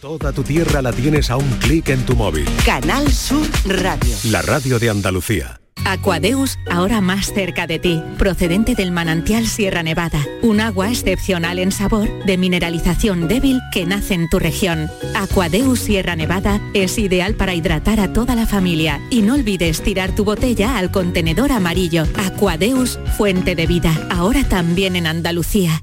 Toda tu tierra la tienes a un clic en tu móvil. Canal Sur Radio. La radio de Andalucía. Aquadeus, ahora más cerca de ti, procedente del manantial Sierra Nevada, un agua excepcional en sabor, de mineralización débil que nace en tu región. Aquadeus Sierra Nevada es ideal para hidratar a toda la familia y no olvides tirar tu botella al contenedor amarillo. Aquadeus, fuente de vida, ahora también en Andalucía.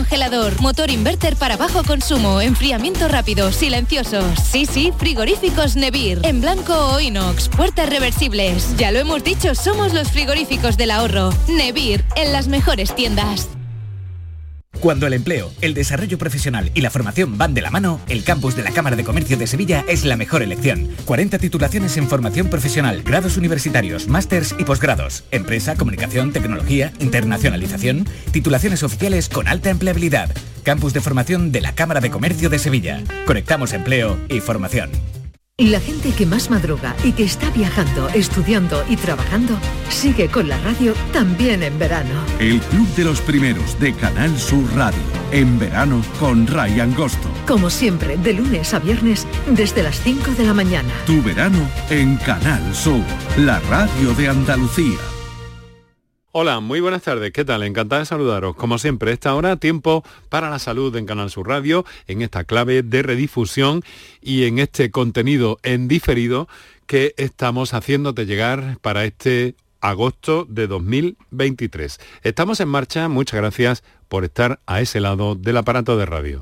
congelador, motor inverter para bajo consumo, enfriamiento rápido, silenciosos. Sí, sí, frigoríficos Nevir. En blanco o inox, puertas reversibles. Ya lo hemos dicho, somos los frigoríficos del ahorro. Nevir, en las mejores tiendas. Cuando el empleo, el desarrollo profesional y la formación van de la mano, el campus de la Cámara de Comercio de Sevilla es la mejor elección. 40 titulaciones en formación profesional, grados universitarios, másters y posgrados, empresa, comunicación, tecnología, internacionalización, titulaciones oficiales con alta empleabilidad. Campus de formación de la Cámara de Comercio de Sevilla. Conectamos empleo y formación. La gente que más madruga y que está viajando, estudiando y trabajando sigue con la radio también en verano. El Club de los Primeros de Canal Sur Radio. En verano con Ray Angosto. Como siempre, de lunes a viernes desde las 5 de la mañana. Tu verano en Canal Sur. La radio de Andalucía. Hola, muy buenas tardes. ¿Qué tal? Encantada de saludaros. Como siempre, esta hora tiempo para la salud en Canal Sur Radio, en esta clave de redifusión y en este contenido en diferido que estamos haciéndote llegar para este agosto de 2023. Estamos en marcha. Muchas gracias por estar a ese lado del aparato de radio.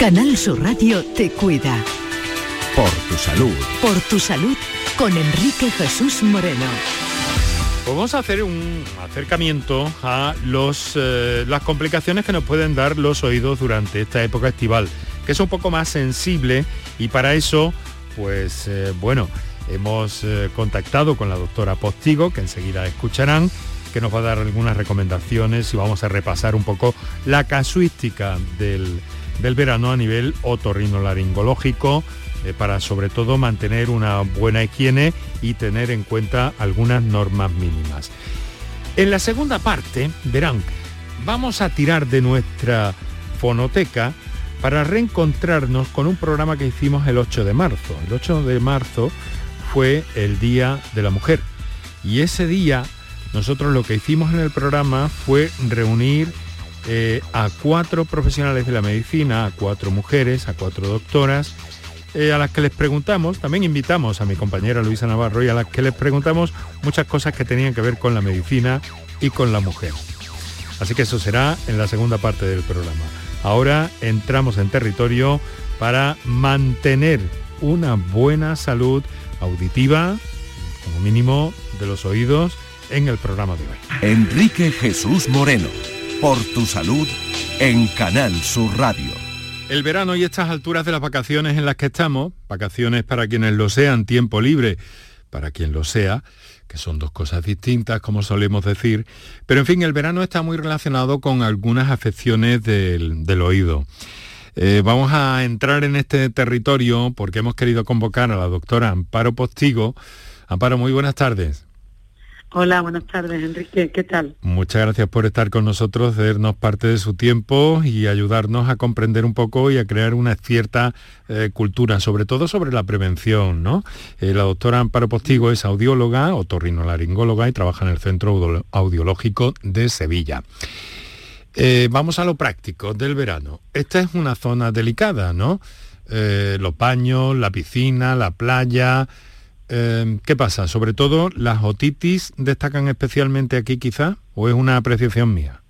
Canal Sur Radio te cuida. Por tu salud. Por tu salud con Enrique Jesús Moreno. Pues vamos a hacer un acercamiento a los, eh, las complicaciones que nos pueden dar los oídos durante esta época estival, que es un poco más sensible y para eso, pues eh, bueno, hemos eh, contactado con la doctora Postigo, que enseguida escucharán, que nos va a dar algunas recomendaciones y vamos a repasar un poco la casuística del, del verano a nivel otorrinolaringológico, eh, para sobre todo mantener una buena higiene y tener en cuenta algunas normas mínimas. En la segunda parte, verán, vamos a tirar de nuestra fonoteca para reencontrarnos con un programa que hicimos el 8 de marzo. El 8 de marzo fue el Día de la Mujer y ese día nosotros lo que hicimos en el programa fue reunir eh, a cuatro profesionales de la medicina, a cuatro mujeres, a cuatro doctoras, eh, a las que les preguntamos, también invitamos a mi compañera Luisa Navarro y a las que les preguntamos muchas cosas que tenían que ver con la medicina y con la mujer. Así que eso será en la segunda parte del programa. Ahora entramos en territorio para mantener una buena salud auditiva, como mínimo de los oídos, en el programa de hoy. Enrique Jesús Moreno. Por tu salud en Canal Sur Radio. El verano y estas alturas de las vacaciones en las que estamos, vacaciones para quienes lo sean, tiempo libre para quien lo sea, que son dos cosas distintas, como solemos decir, pero en fin, el verano está muy relacionado con algunas afecciones del, oído. Eh, vamos a entrar en este territorio porque hemos querido convocar a la doctora Amparo Postigo. Amparo, muy buenas tardes. Hola, buenas tardes, Enrique. ¿Qué tal? Muchas gracias por estar con nosotros, cedernos parte de su tiempo y ayudarnos a comprender un poco y a crear una cierta eh, cultura, sobre todo sobre la prevención, ¿no? Eh, la doctora Amparo Postigo es audióloga, otorrinolaringóloga y trabaja en el Centro Audiológico de Sevilla. Eh, vamos a lo práctico del verano. Esta es una zona delicada, ¿no? los baños, la piscina, la playa. Eh, ¿Qué pasa? Sobre todo, ¿las otitis destacan especialmente aquí quizá? ¿O es una apreciación mía?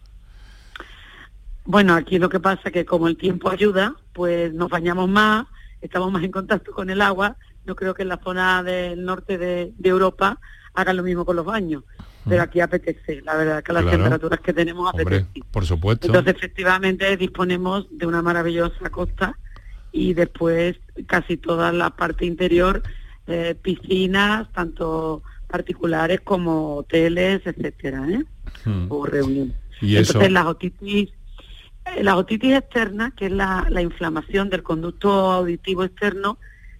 Bueno, aquí lo que pasa es que como el tiempo ayuda, pues nos bañamos más, estamos más en contacto con el agua. No creo que en la zona del norte de, Europa hagan lo mismo con los baños. Pero mm. aquí apetece, la verdad que las temperaturas que tenemos apetece. por supuesto. Entonces, efectivamente, disponemos de una maravillosa costa y después casi toda la parte interior, eh, piscinas, tanto particulares como hoteles, etcétera, ¿eh? Mm. o reuniones. ¿Y Entonces, las otitis eh, la otitis externa, que es la, inflamación del conducto auditivo externo,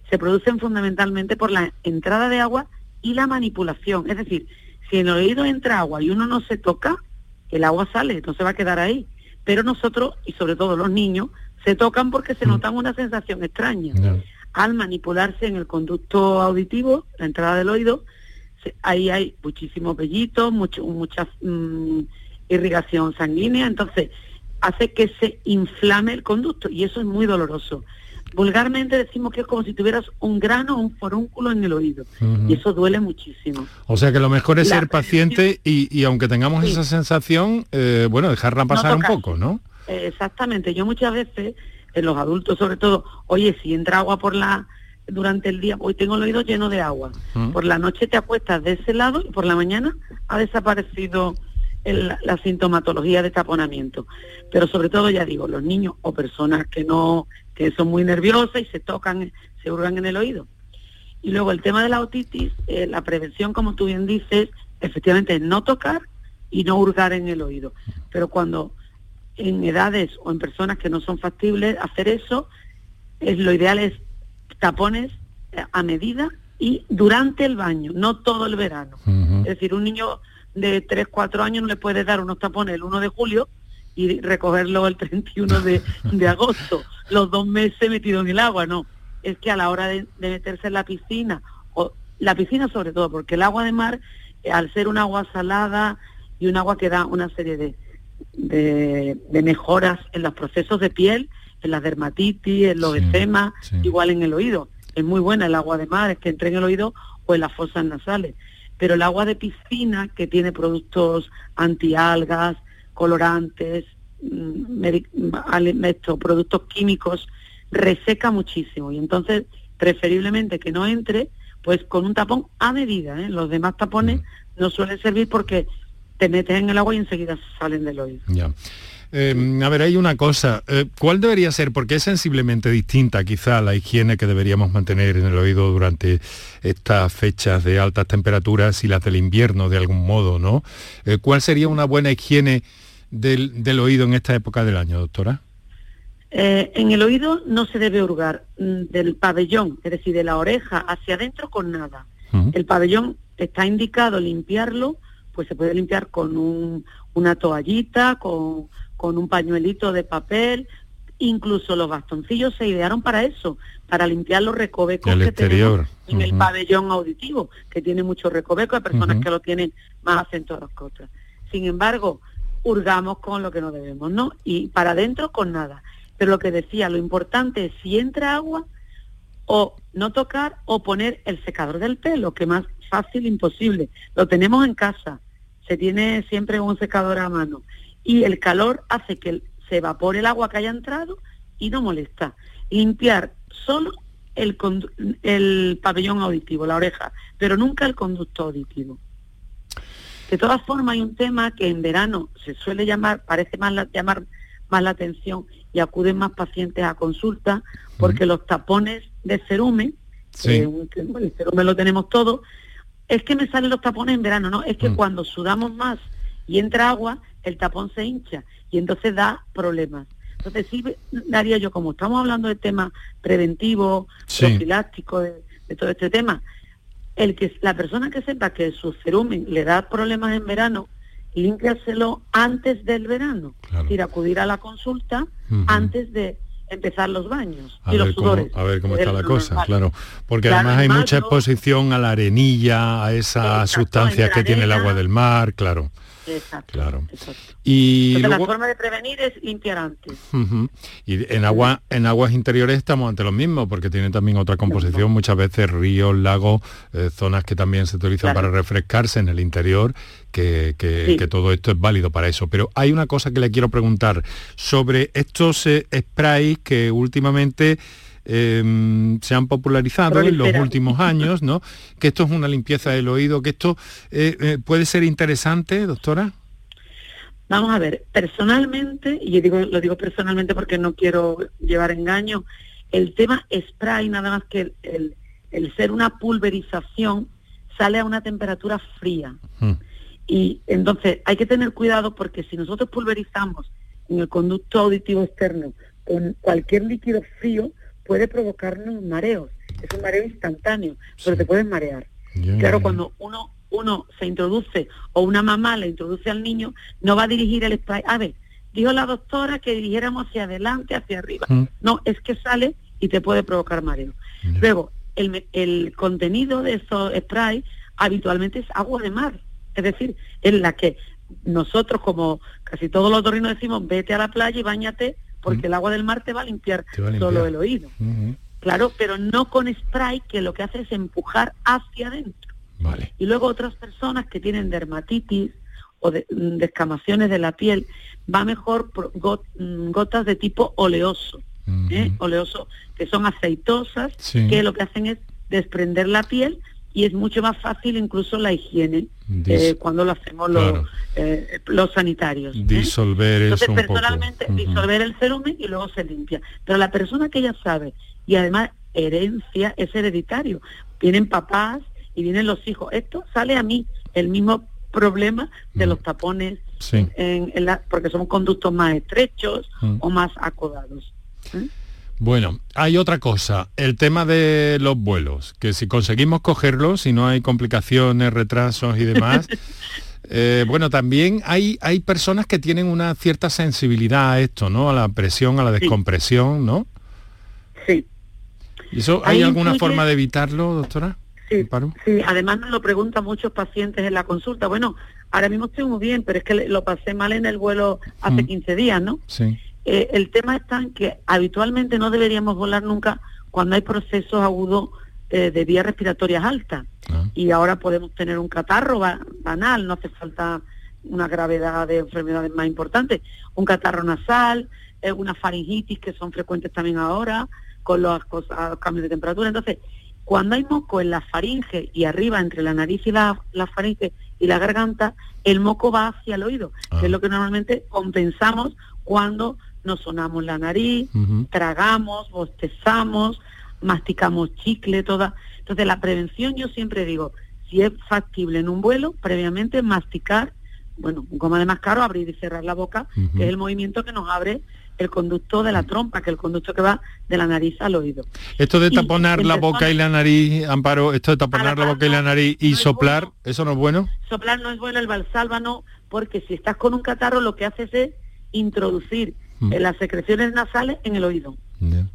se producen fundamentalmente por la entrada de agua y la manipulación. Es decir, si en el oído entra agua y uno no se toca, el agua sale, se va a quedar ahí. Pero nosotros, y sobre todo los niños, se tocan porque se mm. notan una sensación extraña. Al manipularse en el conducto auditivo, la entrada del oído, ahí hay muchísimos vellitos, mucho, mucha mm, irrigación sanguínea. Entonces, hace que se inflame el conducto y eso es muy doloroso. Vulgarmente decimos que es como si tuvieras un grano o un forúnculo en el oído y eso duele muchísimo. O sea que lo mejor es ser paciente y, aunque tengamos esa sensación, eh, bueno, dejarla pasar un poco, ¿no? exactamente. Yo muchas veces, en los adultos sobre todo, oye, si entra agua por la durante el día, hoy tengo el oído lleno de agua. Por la noche te acuestas de ese lado y por la mañana ha desaparecido la sintomatología de taponamiento. Pero sobre todo, ya digo, los niños o personas que no, que son muy nerviosas y se tocan, se hurgan en el oído. Y luego el tema de la otitis, eh, la prevención, como tú bien dices, efectivamente es no tocar y no hurgar en el oído. Pero cuando en edades o en personas que no son factibles hacer eso, es, lo ideal es tapones eh, a medida y durante el baño, no todo el verano. Es decir, un niño de 3, 4 años no le puedes dar unos tapones el 1 de julio y recogerlo el 31 de, de agosto, los dos meses metido en el agua, no. Es que a la hora de, meterse en la piscina, o la piscina sobre todo, porque el agua de mar, eh, al ser un agua salada y un agua que da una serie de, de, mejoras en los procesos de piel, en la dermatitis, en los eczemas, igual en el oído. Es muy buena el agua de mar, es que entre en el oído o en las fosas nasales pero el agua de piscina, que tiene productos antialgas, colorantes, mm, estos productos químicos, reseca muchísimo. Y entonces, preferiblemente que no entre, pues con un tapón a medida. ¿eh? Los demás tapones no suelen servir porque te metes en el agua y enseguida salen del oído. Eh, a ver, hay una cosa. Eh, ¿Cuál debería ser? Porque es sensiblemente distinta quizá la higiene que deberíamos mantener en el oído durante estas fechas de altas temperaturas y las del invierno de algún modo, ¿no? Eh, ¿Cuál sería una buena higiene del, oído en esta época del año, doctora? en el oído no se debe hurgar mm, del pabellón, es decir, de la oreja hacia adentro con nada. El pabellón está indicado limpiarlo, pues se puede limpiar con una toallita, con, con un pañuelito de papel, incluso los bastoncillos se idearon para eso, para limpiar los recovecos que tenemos en el pabellón auditivo, que tiene mucho recoveco, hay personas que lo tienen más acentuados que otras. Sin embargo, hurgamos con lo que no debemos, ¿no? Y para adentro con nada. Pero lo que decía, lo importante es si entra agua, o no tocar o poner el secador del pelo, que más fácil imposible. Lo tenemos en casa, se tiene siempre un secador a mano y el calor hace que se evapore el agua que haya entrado y no molesta. Limpiar solo el, el pabellón auditivo, la oreja, pero nunca el conducto auditivo. De todas formas, hay un tema que en verano se suele llamar, parece más llamar más la atención y acuden más pacientes a consulta porque los tapones de cerumen, el cerumen lo tenemos todo, es que me salen los tapones en verano, no, es que mm. cuando sudamos más y entra agua, el tapón se hincha y entonces da problemas. Entonces sí daría yo, como estamos hablando de tema preventivo, profiláctico, de, todo este tema, el que la persona que sepa que su cerumen le da problemas en verano, límpiaselo antes del verano. Es decir, acudir a la consulta antes de empezar los baños y los sudores. a ver cómo está la cosa, claro. Porque además hay mucha exposición a la arenilla, a esas sustancias que tiene el agua del mar, claro Exacto. Claro. exacto. Y Entonces, luego- la forma de prevenir es limpiar antes. Y en agua, en aguas interiores estamos ante lo mismo, porque tienen también otra composición, muchas veces ríos, lagos, eh, zonas que también se utilizan Claro. para refrescarse en el interior, que, que- Sí. que todo esto es válido para eso. Pero hay una cosa que le quiero preguntar sobre estos eh, sprays que últimamente eh, se han popularizado en los últimos años, ¿no? Que esto es una limpieza del oído, que esto eh, eh, puede ser interesante, doctora. Vamos a ver, personalmente, y yo digo, lo digo personalmente porque no quiero llevar engaño, el tema spray, nada más que el, el- el ser una pulverización, sale a una temperatura fría. Mm. Y entonces hay que tener cuidado porque si nosotros pulverizamos en el conducto auditivo externo con cualquier líquido frío, puede provocarnos mareos. Es un mareo instantáneo, pero te puedes marear. Claro, cuando uno uno se introduce o una mamá le introduce al niño, no va a dirigir el spray. A ver, dijo la doctora que dirigiéramos hacia adelante, hacia arriba. Mm. No, es que sale y te puede provocar mareo. Luego, el, el contenido de esos sprays habitualmente es agua de mar. Es decir, en la que nosotros, como casi todos los torrinos decimos, vete a la playa y bañate, porque el agua del mar te va a limpiar. Te va a solo el oído. Claro, pero no con spray que lo que hace es empujar hacia adentro. Vale. Y luego otras personas que tienen dermatitis o de- mm, descamaciones de la piel, va mejor por got- mm, gotas de tipo oleoso, ¿eh? oleoso, que son aceitosas, Sí. que lo que hacen es desprender la piel y es mucho más fácil incluso la higiene eh, cuando lo hacemos los, Claro. eh, los sanitarios. ¿eh? Disolver Entonces, eso un poco. personalmente, disolver el cerumen y luego se limpia. Pero la persona que ya sabe, y además herencia es hereditario, vienen papás y vienen los hijos. Esto sale a mí el mismo problema de los tapones, Mm. Sí. en, en la- porque son conductos más estrechos Mm. o más acodados. ¿eh? Bueno, hay otra cosa, el tema de los vuelos, que si conseguimos cogerlos, si no hay complicaciones, retrasos y demás, eh, bueno, también hay, hay personas que tienen una cierta sensibilidad a esto, ¿no? A la presión, a la descompresión, ¿no? Sí. ¿Y eso hay Ahí alguna forma de evitarlo, doctora? Sí, sí, además nos lo preguntan muchos pacientes en la consulta. Bueno, ahora mismo estoy muy bien, pero es que lo pasé mal en el vuelo hace Mm. 15 días, ¿no? Sí. Eh, el tema está en que habitualmente no deberíamos volar nunca cuando hay procesos agudos eh, de vías respiratorias altas. Ah. Y ahora podemos tener un catarro ba- banal, no hace falta una gravedad de enfermedades más importantes. Un catarro nasal, eh, una faringitis que son frecuentes también ahora, con los, cosas- los cambios de temperatura. Entonces, cuando hay moco en la faringe y arriba entre la nariz y la, la faringe y la garganta, el moco va hacia el oído, que es lo que normalmente compensamos cuando nos sonamos la nariz, tragamos, bostezamos, masticamos chicle, toda. Entonces la prevención yo siempre digo, si es factible en un vuelo, previamente masticar, bueno, un goma de más caro, abrir y cerrar la boca, que es el movimiento que nos abre el conducto de la trompa, que es el conducto que va de la nariz al oído. Esto de taponar la boca y la nariz, Amparo, esto de taponar la boca y la nariz y soplar, ¿eso no es bueno? Soplar no es bueno, el valsalva no, porque si estás con un catarro lo que haces es introducir Mm. eh, las secreciones nasales en el oído. ¿eh?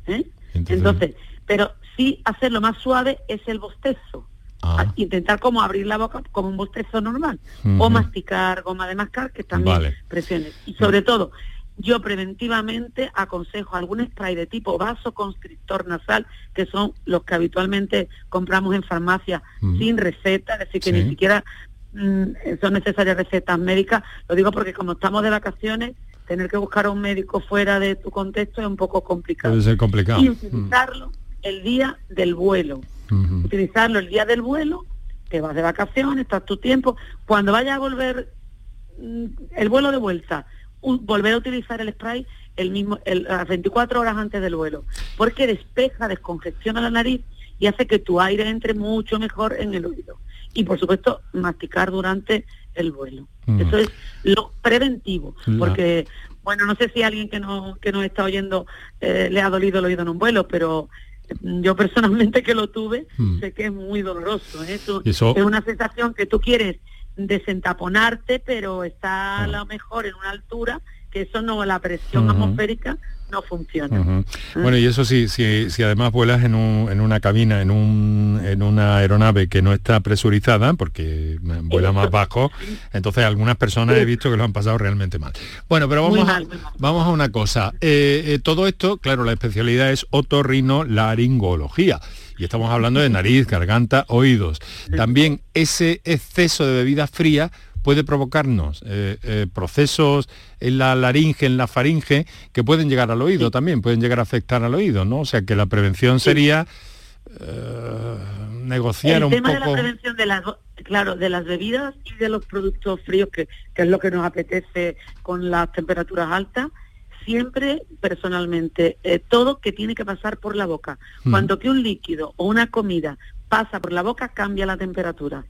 Entonces- Entonces, pero sí hacerlo más suave es el bostezo. Ah. A- Intentar como abrir la boca como un bostezo normal. O masticar, goma de mascar, que también Vale. presiones. Y sobre todo, yo preventivamente aconsejo algún spray de tipo vasoconstrictor nasal, que son los que habitualmente compramos en farmacia sin receta, es decir, que Sí. ni siquiera mm, son necesarias recetas médicas. Lo digo porque como estamos de vacaciones, tener que buscar a un médico fuera de tu contexto es un poco complicado. Puede ser complicado. Y utilizarlo el día del vuelo. Utilizarlo el día del vuelo, te vas de vacaciones, estás tu tiempo. Cuando vayas a volver mm, el vuelo de vuelta, volver a utilizar el spray el mismo el, las 24 horas antes del vuelo, porque despeja, descongestiona la nariz y hace que tu aire entre mucho mejor en el oído. Y por supuesto, masticar durante el vuelo. Mm. Eso es lo preventivo, La- porque bueno, no sé si alguien que no que nos está oyendo eh, le ha dolido el oído en un vuelo, pero mm, yo personalmente que lo tuve, Mm. sé que es muy doloroso. ¿eh? Eso- Es una sensación que tú quieres desentaponarte, pero está a lo mejor en una altura que eso no, la presión atmosférica no funciona. ¿Eh? Bueno, y eso sí, si, si además vuelas en, un, en una cabina, en, un, en una aeronave que no está presurizada, porque vuela más bajo, entonces algunas personas he visto que lo han pasado realmente mal. Bueno, pero vamos, a, vamos a una cosa. Eh, eh, todo esto, claro, la especialidad es otorrinolaringología. Y estamos hablando de nariz, garganta, oídos. También ese exceso de bebida fría puede provocarnos eh, eh, procesos en la laringe, en la faringe, que pueden llegar al oído también, pueden llegar a afectar al oído, ¿no? O sea que la prevención sería eh, negociar un poco... El tema de la prevención de las, claro, de las bebidas y de los productos fríos, que, es lo que nos apetece con las temperaturas altas, siempre personalmente, todo que tiene que pasar por la boca. Cuando que un líquido o una comida pasa por la boca, cambia la temperatura.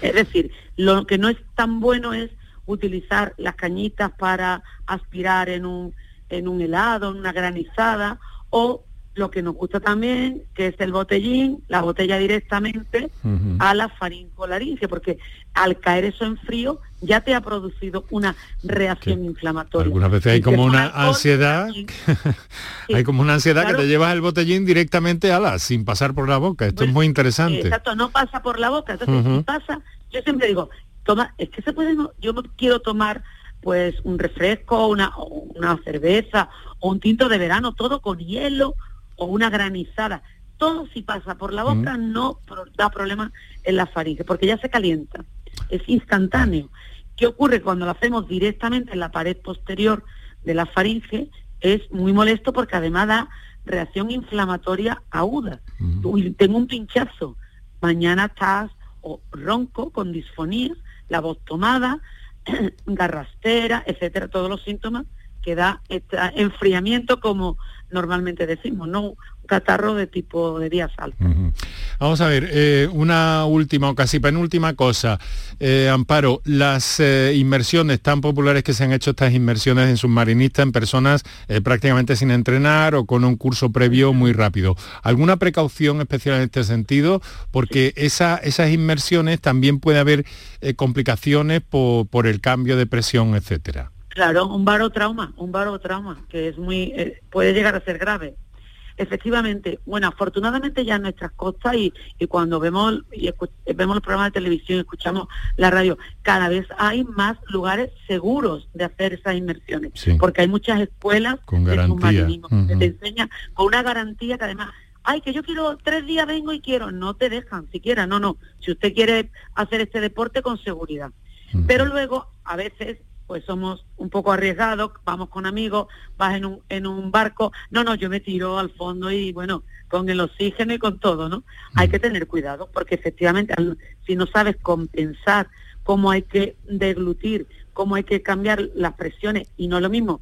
Es decir, lo que no es tan bueno es utilizar las cañitas para aspirar en un, en un helado, en una granizada, o lo que nos gusta también, que es el botellín, la botella directamente a la faringolaringe, porque al caer eso en frío ya te ha producido una reacción inflamatoria. Algunas veces hay como una ansiedad, hay como una ansiedad que te llevas el botellín directamente a la, sin pasar por la boca. Esto es muy interesante. Exacto, no pasa por la boca. Entonces, si pasa, yo siempre digo, toma, es que se puede, yo quiero tomar pues un refresco, una, una cerveza o un tinto de verano, todo con hielo o una granizada. Todo si pasa por la boca no da problema en la faringe, porque ya se calienta, es instantáneo. ¿Qué ocurre cuando lo hacemos directamente en la pared posterior de la faringe? Es muy molesto porque además da reacción inflamatoria aguda. tengo un pinchazo, mañana estás o ronco, con disfonía, la voz tomada, garrastera, etcétera, todos los síntomas que da este enfriamiento como normalmente decimos, no un catarro de tipo de días altos. Vamos a ver, eh, una última o casi penúltima cosa. Eh, Amparo, las eh, inmersiones tan populares que se han hecho estas inmersiones en submarinistas en personas prácticamente sin entrenar o con un curso previo muy rápido. ¿Alguna precaución especial en este sentido? Porque esas inmersiones también puede haber complicaciones por, por el cambio de presión, etcétera. Claro, un barotrauma, un barotrauma, que es muy, eh, puede llegar a ser grave. Efectivamente, bueno, afortunadamente ya en nuestras costas y, cuando vemos y vemos el programa de televisión y escuchamos la radio, cada vez hay más lugares seguros de hacer esas inmersiones, porque hay muchas escuelas con de submarinismo que te enseñan con una garantía que además ay, que yo quiero tres días vengo y quiero, no te dejan siquiera, no, no, si usted quiere hacer este deporte con seguridad. Pero luego, a veces, pues somos un poco arriesgados, vamos con amigos, vas en un, en un barco, no, no, yo me tiro al fondo y bueno, con el oxígeno y con todo, ¿no? Hay que tener cuidado porque efectivamente si no sabes compensar cómo hay que deglutir, cómo hay que cambiar las presiones y no es lo mismo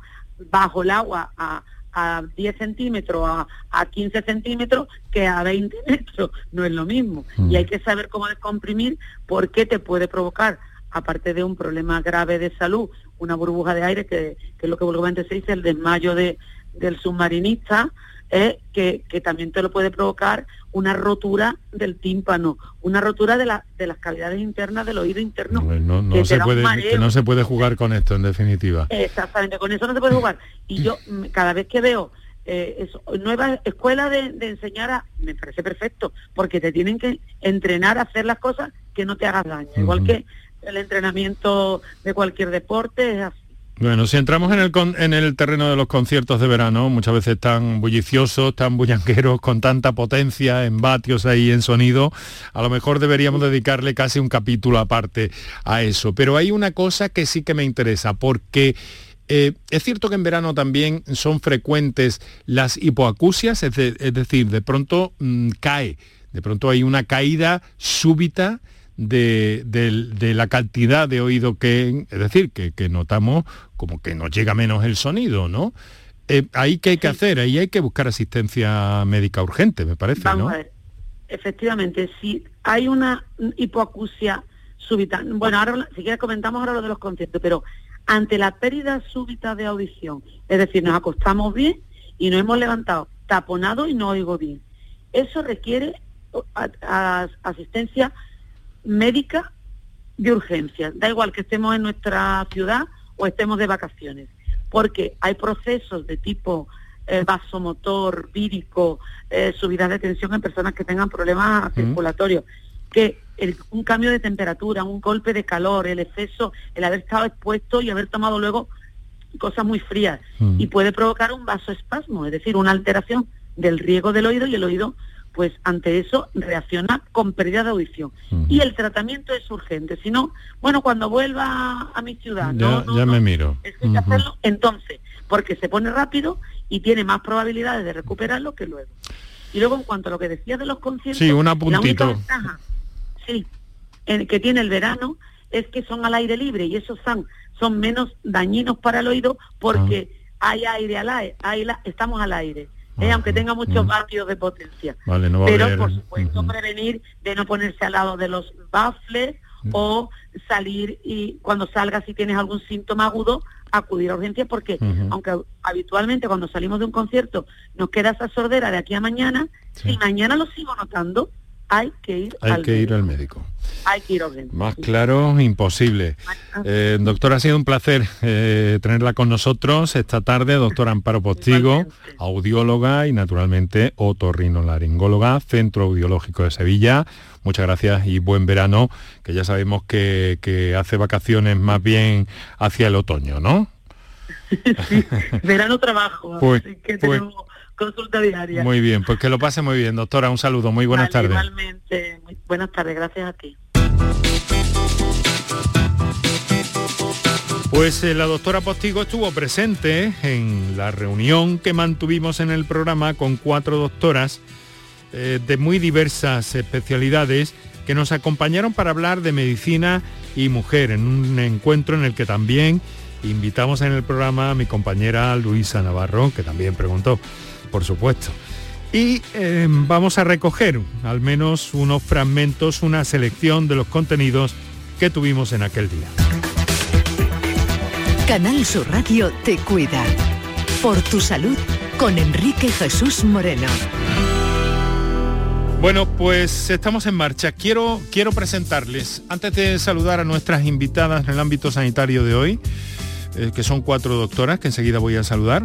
bajo el agua a, a 10 centímetros, a, a 15 centímetros, que a 20 metros, no es lo mismo. Y hay que saber cómo descomprimir porque te puede provocar aparte de un problema grave de salud, una burbuja de aire, que, es lo que vulgarmente se dice, el desmayo de, del submarinista, eh, que, también te lo puede provocar una rotura del tímpano, una rotura de, la, de las cavidades internas del oído interno. no, se puede, que no se puede jugar con esto, en definitiva. Exactamente, con eso no se puede jugar. Y yo mm, cada vez que veo eh, nueva escuela de, enseñar a, me parece perfecto, porque te tienen que entrenar a hacer las cosas que no te hagas daño. Igual que el entrenamiento de cualquier deporte es así. Bueno, si entramos en el, en el terreno de los conciertos de verano, muchas veces tan bulliciosos, tan bullanqueros, con tanta potencia en vatios ahí en sonido, a lo mejor deberíamos dedicarle casi un capítulo aparte a eso. Pero hay una cosa que sí que me interesa, porque eh, es cierto que en verano también son frecuentes las hipoacusias, es, decir, de pronto mm, cae, de pronto hay una caída súbita de, la cantidad de oído que, es decir, que, notamos como que nos llega menos el sonido, ¿no? Eh, ahí que hay que hacer, ahí hay que buscar asistencia médica urgente, me parece, Vamos A ver. Efectivamente, si hay una hipoacusia súbita, bueno, ahora si quieres comentamos ahora lo de los conciertos, pero ante la pérdida súbita de audición, es decir, nos acostamos bien y nos hemos levantado taponado y no oigo bien. Eso requiere asistencia médica de urgencia. Da igual que estemos en nuestra ciudad o estemos de vacaciones. porque hay procesos de tipo eh, vasomotor, vírico, eh, subida de tensión en personas que tengan problemas circulatorios, que un cambio de temperatura, un golpe de calor, el exceso, el haber estado expuesto y haber tomado luego cosas muy frías, y puede provocar un vasoespasmo, es decir, una alteración del riego del oído y el oído pues ante eso reacciona con pérdida de audición. Y el tratamiento es urgente, si no, bueno, cuando vuelva a mi ciudad, ya, ya me miro. Es que hay que hacerlo entonces, porque se pone rápido y tiene más probabilidades de recuperarlo que luego. Y luego en cuanto a lo que decías de los conciertos, sí, un apuntito. sí, en, que tiene el verano es que son al aire libre y esos son, son menos dañinos para el oído porque ah. hay aire al aire, estamos al aire. Eh, ah, aunque tenga muchos vatios de potencia. Pero, por supuesto, prevenir de no ponerse al lado de los baffles o salir y cuando salga si tienes algún síntoma agudo, acudir a urgencias porque aunque habitualmente cuando salimos de un concierto nos queda esa sordera de aquí a mañana, si mañana lo sigo notando, hay que ir, hay al, que médico. ir al médico. Hay que ir a urgencias. Más claro, imposible. Eh, doctora, ha sido un placer eh, tenerla con nosotros esta tarde, doctora Amparo Postigo, audióloga y naturalmente otorrinolaringóloga, Centro Audiológico de Sevilla. Muchas gracias y buen verano, que ya sabemos que, que hace vacaciones más bien hacia el otoño, ¿no? sí, verano trabajo, pues, así que pues, consulta diaria. Muy bien, pues que lo pase muy bien, doctora. Un saludo, muy buenas Vale, tardes. Igualmente, muy buenas tardes, gracias a ti. Pues eh, la doctora Postigo estuvo presente en la reunión que mantuvimos en el programa con cuatro doctoras eh, de muy diversas especialidades que nos acompañaron para hablar de medicina y mujer en un encuentro en el que también invitamos en el programa a mi compañera Luisa Navarro, que también preguntó, por supuesto. Y eh, vamos a recoger al menos unos fragmentos, una selección de los contenidos que tuvimos en aquel día. Canal Sur Radio te cuida. Por tu salud con Enrique Jesús Moreno. Bueno, pues estamos en marcha. Quiero, quiero presentarles, antes de saludar a nuestras invitadas en el ámbito sanitario de hoy, eh, que son cuatro doctoras, que enseguida voy a saludar,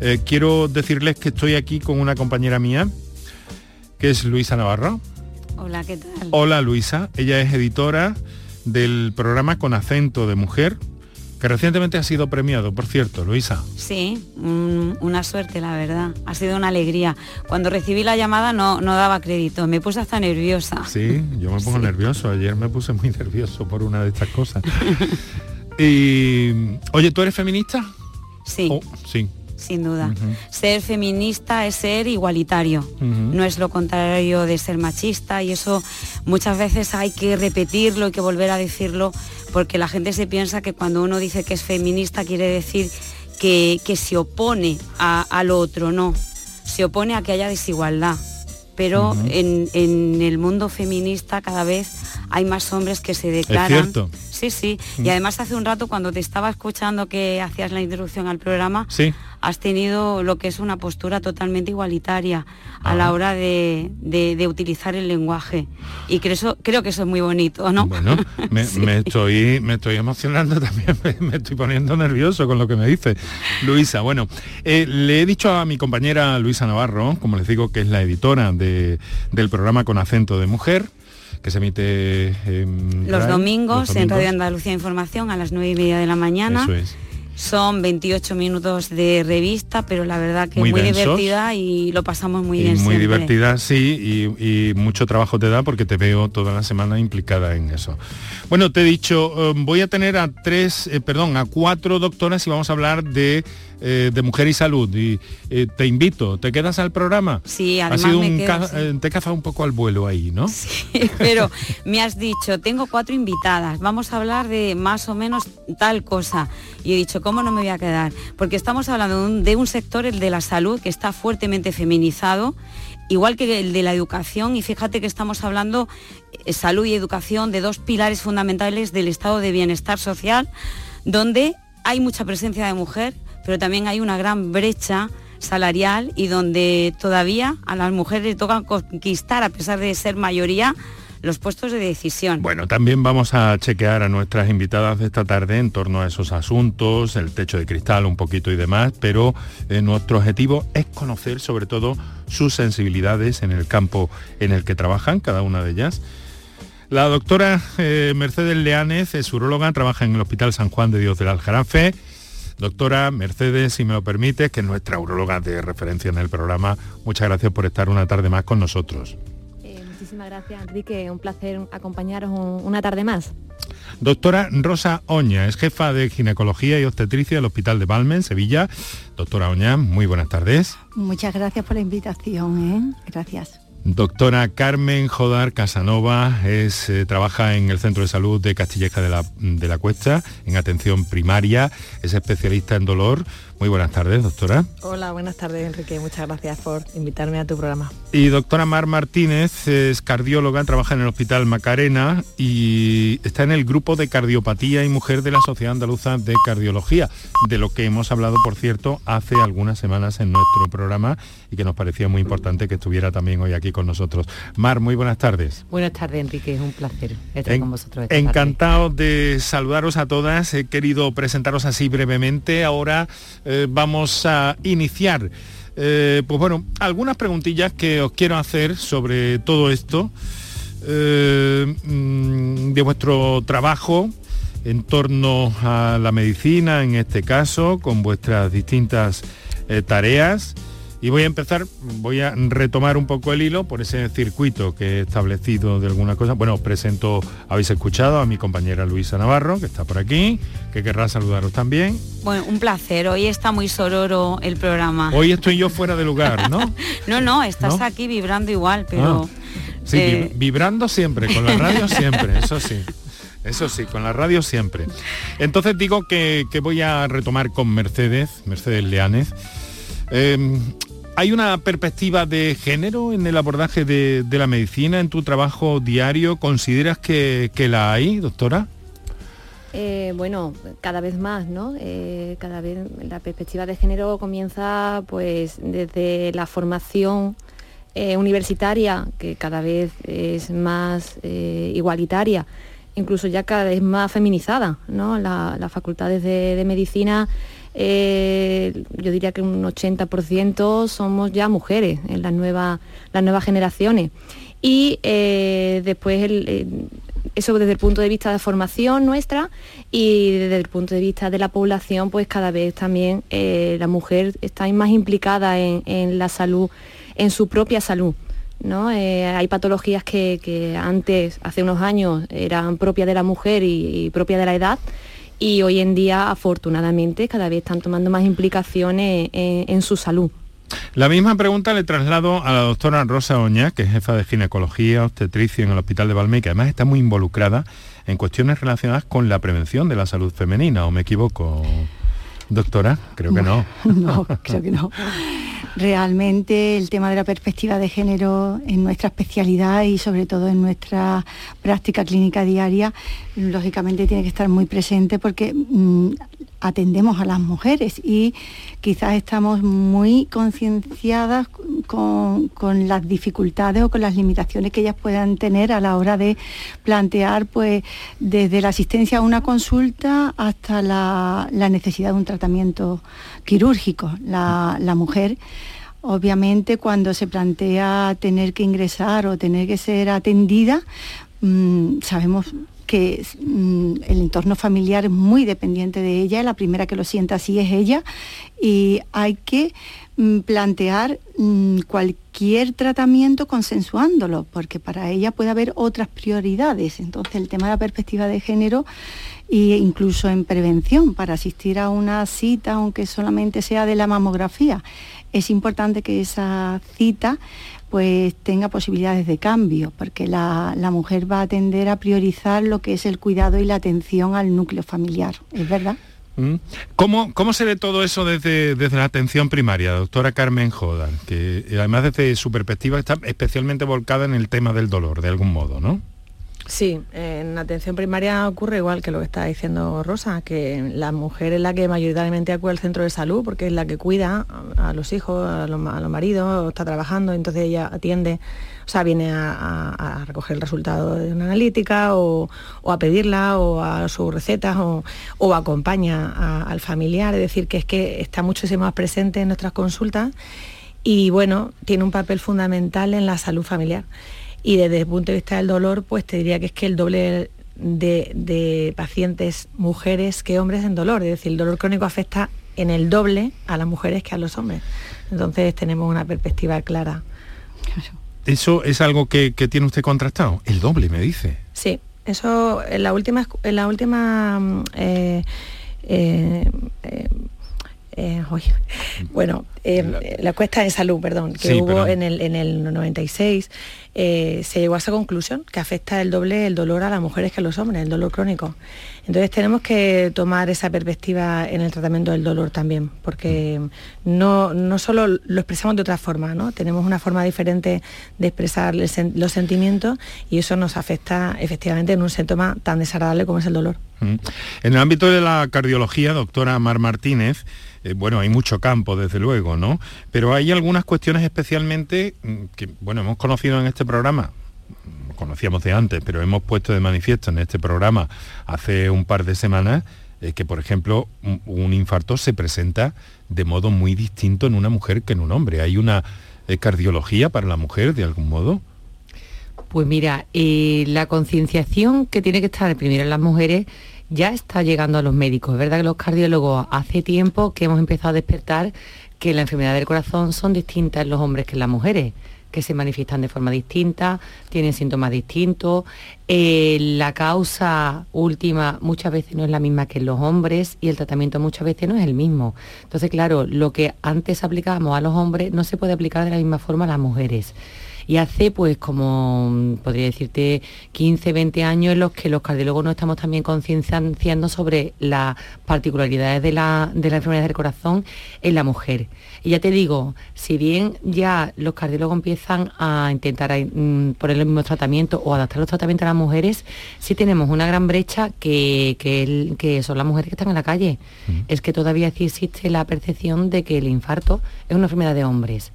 eh, quiero decirles que estoy aquí con una compañera mía, que es Luisa Navarro. Hola, ¿qué tal? Hola Luisa, ella es editora del programa Con acento de mujer, que recientemente ha sido premiado, por cierto, Luisa. Sí, un- una suerte, la verdad. Ha sido una alegría. Cuando recibí la llamada no, no daba crédito, me puse hasta nerviosa. Sí, yo me pongo nervioso. Ayer me puse muy nervioso por una de estas cosas. y, oye, ¿tú eres feminista? Sí. Oh, sí. Sin duda. Ser feminista es ser igualitario. No es lo contrario de ser machista y eso muchas veces hay que repetirlo, hay que volver a decirlo, porque la gente se piensa que cuando uno dice que es feminista quiere decir que, que se opone a- al otro, no. Se opone a que haya desigualdad. Pero en, en el mundo feminista cada vez hay más hombres que se declaran. Sí, sí. Mm. Y además hace un rato cuando te estaba escuchando que hacías la introducción al programa, Sí. has tenido lo que es una postura totalmente igualitaria a Ah. la hora de, de- de utilizar el lenguaje. Y creo, eso, creo que eso es muy bonito, ¿no? Bueno, me, me estoy, me estoy emocionando también, me, me estoy poniendo nervioso con lo que me dice Luisa. Bueno, eh, le he dicho a mi compañera Luisa Navarro, como les digo, que es la editora de- del programa Con acento de mujer, que se emite en Los domingos, los en Radio. Andalucía Información a las nueve y media de la mañana. Eso es. Son 28 minutos de revista, pero la verdad que Muy muy, divertida y lo pasamos muy Y bien. muy siempre. divertida, sí, y, y mucho trabajo te da porque te veo toda la semana implicada en eso. Bueno, te he dicho, eh, voy a tener a tres, eh, perdón, a cuatro doctoras y vamos a hablar de, eh, de mujer y salud. Y eh, te invito, ¿te quedas al programa? Sí, Ha además sido me un quedo, sí. eh, te he cazado un poco al vuelo ahí, ¿no? pero me has dicho, tengo cuatro invitadas, vamos a hablar de más o menos tal cosa. Y he dicho, ¿cómo no me voy a quedar? Porque estamos hablando de un, de un sector, el de la salud, que está fuertemente feminizado, igual que el de la educación, y fíjate que estamos hablando eh, salud y educación de dos pilares fundamentales del estado de bienestar social, donde hay mucha presencia de mujer, pero también hay una gran brecha salarial y donde todavía a las mujeres le toca conquistar, a pesar de ser mayoría, los puestos de decisión. Bueno, también vamos a chequear a nuestras invitadas de esta tarde en torno a esos asuntos, el techo de cristal un poquito y demás, pero eh, nuestro objetivo es conocer sobre todo sus sensibilidades en el campo en el que trabajan, cada una de ellas. La doctora eh, Mercedes Leánez es uróloga, trabaja en el Hospital San Juan de Dios del Aljarafe Doctora Mercedes, si me lo permite, que es nuestra urologa de referencia en el programa, muchas gracias por estar una tarde más con nosotros. Eh, muchísimas gracias, Enrique. Un placer acompañaros una tarde más. Doctora Rosa Oña, es jefa de ginecología y obstetricia del Hospital de Balmen, Sevilla. Doctora Oña, muy buenas tardes. Muchas gracias por la invitación. ¿eh? Gracias. Doctora Carmen Jodar Casanova es, eh, trabaja en el Centro de Salud de Castilleja de la, de la Cuesta, en atención primaria, es especialista en dolor. Muy buenas tardes, doctora. Hola, buenas tardes, Enrique. Muchas gracias por invitarme a tu programa. Y doctora Mar Martínez es cardióloga, trabaja en el Hospital Macarena y está en el grupo de cardiopatía y mujer de la Sociedad Andaluza de Cardiología, de lo que hemos hablado, por cierto, hace algunas semanas en nuestro programa y que nos parecía muy importante que estuviera también hoy aquí con nosotros. Mar, muy buenas tardes. Buenas tardes, Enrique. Es un placer estar con vosotros. encantado de saludaros a todas. He querido presentaros así brevemente. Ahora eh, vamos a iniciar. Eh, pues bueno, algunas preguntillas que os quiero hacer sobre todo esto, eh, mm, de vuestro trabajo en torno a la medicina, en este caso, con vuestras distintas tareas. Y voy a empezar, voy a retomar un poco el hilo por ese circuito que he establecido de alguna cosa. Bueno, os presento, habéis escuchado a mi compañera Luisa Navarro, que está por aquí, que querrá saludaros también. Bueno, un placer. Hoy está muy sororo el programa. Hoy estoy yo fuera de lugar, ¿no? no, no, estás aquí vibrando igual, pero... Ah. Sí, eh, vibrando siempre, con la radio siempre, eso sí. Eso sí, con la radio siempre. Entonces digo que, voy a retomar con Mercedes, Mercedes Leánez. Em, ¿Hay una perspectiva de género en el abordaje de, la medicina en tu trabajo diario? ¿Consideras que, la hay, doctora? Eh, bueno, cada vez más, ¿no? Eh, cada vez la perspectiva de género comienza pues desde la formación eh, universitaria, que cada vez es más igualitaria, incluso ya cada vez más feminizada, ¿no? las facultades de medicina eh, yo diría que un 80% somos ya mujeres en las nuevas, las nuevas generaciones. Y eh, después eso desde el punto de vista de formación nuestra y desde el punto de vista de la población, pues cada vez también eh, la mujer está más implicada en, la salud, en su propia salud. ¿no? hay patologías que, antes, hace unos años, eran propias de la mujer y, y propias de la edad, y hoy en día afortunadamente cada vez están tomando más implicaciones en, su salud. La misma pregunta le traslado a la doctora Rosa Oña, que es jefa de ginecología, obstetricia en el Hospital de Valme, que además está muy involucrada en cuestiones relacionadas con la prevención de la salud femenina, ¿o me equivoco? Doctora, creo que no. No, creo que no. Realmente el tema de la perspectiva de género en nuestra especialidad y sobre todo en nuestra práctica clínica diaria, lógicamente tiene que estar muy presente porque mm, atendemos a las mujeres y quizás estamos muy concienciadas con, las dificultades o con las limitaciones que ellas puedan tener a la hora de plantear pues desde la asistencia a una consulta hasta la, necesidad de un tratamiento quirúrgico. La, mujer obviamente cuando se plantea tener que ingresar o tener que ser atendida, mm, sabemos que mm, el entorno familiar es muy dependiente de ella, la primera que lo sienta así es ella, y hay que mm, plantear cualquier tratamiento consensuándolo, porque para ella puede haber otras prioridades. Entonces el tema de la perspectiva de género e incluso en prevención, para asistir a una cita, aunque solamente sea de la mamografía, es importante que esa cita pues tenga posibilidades de cambio, porque la, mujer va a tender a priorizar lo que es el cuidado y la atención al núcleo familiar, ¿es verdad? Mm. ¿Cómo, ¿Cómo, se ve todo eso desde, desde la atención primaria, doctora Carmen Joda, que además desde su perspectiva está especialmente volcada en el tema del dolor, de algún modo, ¿no? Sí, en atención primaria ocurre igual que lo que está diciendo Rosa, que la mujer es la que mayoritariamente acude al centro de salud porque es la que cuida a los hijos, a los, maridos, está trabajando, entonces ella atiende, o sea, viene a, recoger el resultado de una analítica o, a pedirla o a sus recetas o, acompaña al familiar, es decir, que es que está muchísimo más presente en nuestras consultas y bueno, tiene un papel fundamental en la salud familiar. Y desde el punto de vista del dolor, pues te diría que es que el doble de, pacientes mujeres que hombres en dolor. Es decir, el dolor crónico afecta en el doble a las mujeres que a los hombres. Entonces tenemos una perspectiva clara. ¿Eso es algo que, tiene usted contrastado? El doble, me dice. Sí, eso en la última, en la última mm, eh, eh, eh, bueno, eh, la, cuesta de salud, perdón, que hubo En, el, en el 96, eh, se llegó a esa conclusión, que afecta el doble el dolor a las mujeres que a los hombres, el dolor crónico. Entonces tenemos que tomar esa perspectiva en el tratamiento del dolor también, porque no, no solo lo expresamos de otra forma, ¿no? tenemos una forma diferente de expresar los sentimientos y eso nos afecta efectivamente en un síntoma tan desagradable como es el dolor. En el ámbito de la cardiología, doctora Mar Martínez, eh, bueno, hay mucho campo, desde luego, ¿no? Pero hay algunas cuestiones especialmente mm, que, bueno, hemos conocido en este programa, conocíamos de antes, pero hemos puesto de manifiesto en este programa hace un par de semanas eh, que, por ejemplo, un, infarto se presenta de modo muy distinto en una mujer que en un hombre. ¿Hay una eh, cardiología para la mujer de algún modo? Pues mira, la concienciación que tiene que estar primero en las mujeres ya está llegando a los médicos. Es verdad que los cardiólogos hace tiempo que hemos empezado a despertar que la enfermedad del corazón son distintas en los hombres que en las mujeres que se manifiestan de forma distinta, tienen síntomas distintos. Eh, la causa última muchas veces no es la misma que en los hombres y el tratamiento muchas veces no es el mismo. Entonces, claro, lo que antes aplicábamos a los hombres no se puede aplicar de la misma forma a las mujeres. Y hace pues como, podría decirte, 15, 20 años en los que los cardiólogos nos estamos también concienciando sobre las particularidades de la, de la enfermedad del corazón en la mujer. Y ya te digo, si bien ya los cardiólogos empiezan a intentar mm, poner el mismo tratamiento o adaptar los tratamientos a las mujeres, sí tenemos una gran brecha que, que, son las mujeres que están en la calle. Es que todavía sí existe la percepción de que el infarto es una enfermedad de hombres